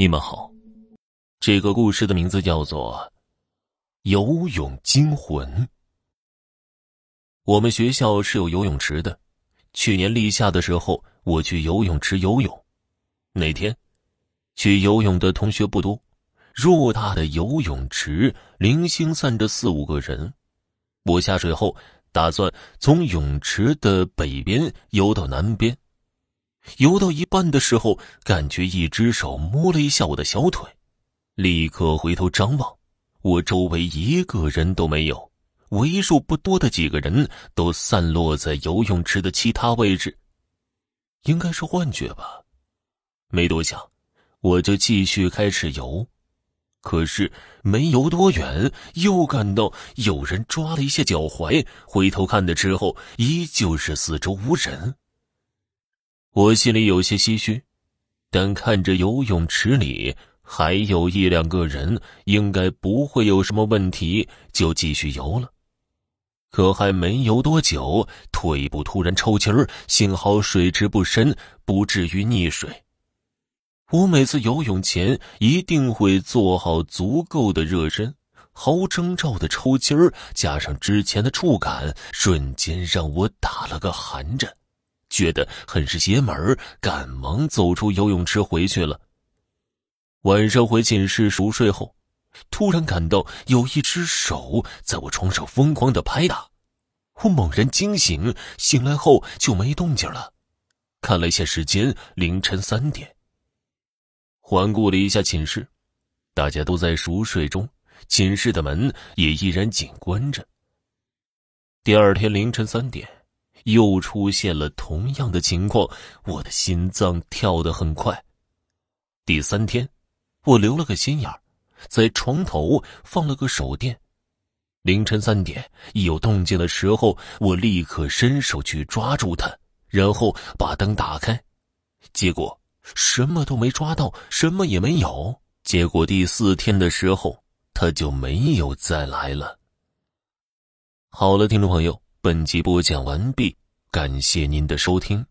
你们好，这个故事的名字叫做《游泳惊魂》。我们学校是有游泳池的，去年立夏的时候，我去游泳池游泳。那天去游泳的同学不多，偌大的游泳池零星散着四五个人。我下水后，打算从泳池的北边游到南边。游到一半的时候，感觉一只手摸了一下我的小腿，立刻回头张望，我周围一个人都没有，为数不多的几个人都散落在游泳池的其他位置，应该是幻觉吧。没多想，我就继续开始游，可是没游多远，又感到有人抓了一下脚踝，回头看的时候，依旧是四周无人。我心里有些唏嘘，但看着游泳池里还有一两个人，应该不会有什么问题，就继续游了。可还没游多久，腿部突然抽筋儿，幸好水池不深，不至于溺水。我每次游泳前一定会做好足够的热身，毫无征兆的抽筋儿，加上之前的触感，瞬间让我打了个寒颤。觉得很是邪门赶忙走出游泳池回去了。晚上回寝室熟睡后，突然感到有一只手在我床上疯狂的拍打，我猛然惊醒，醒来后就没动静了。看了一下时间，凌晨三点。环顾了一下寝室，大家都在熟睡中，寝室的门也依然紧关着。第二天凌晨三点。又出现了同样的情况，我的心脏跳得很快。第三天，我留了个心眼，在床头放了个手电。凌晨三点，一有动静的时候，我立刻伸手去抓住它，然后把灯打开。结果什么都没抓到，什么也没有。结果第四天的时候，它就没有再来了。好了，听众朋友。本集播讲完毕，感谢您的收听。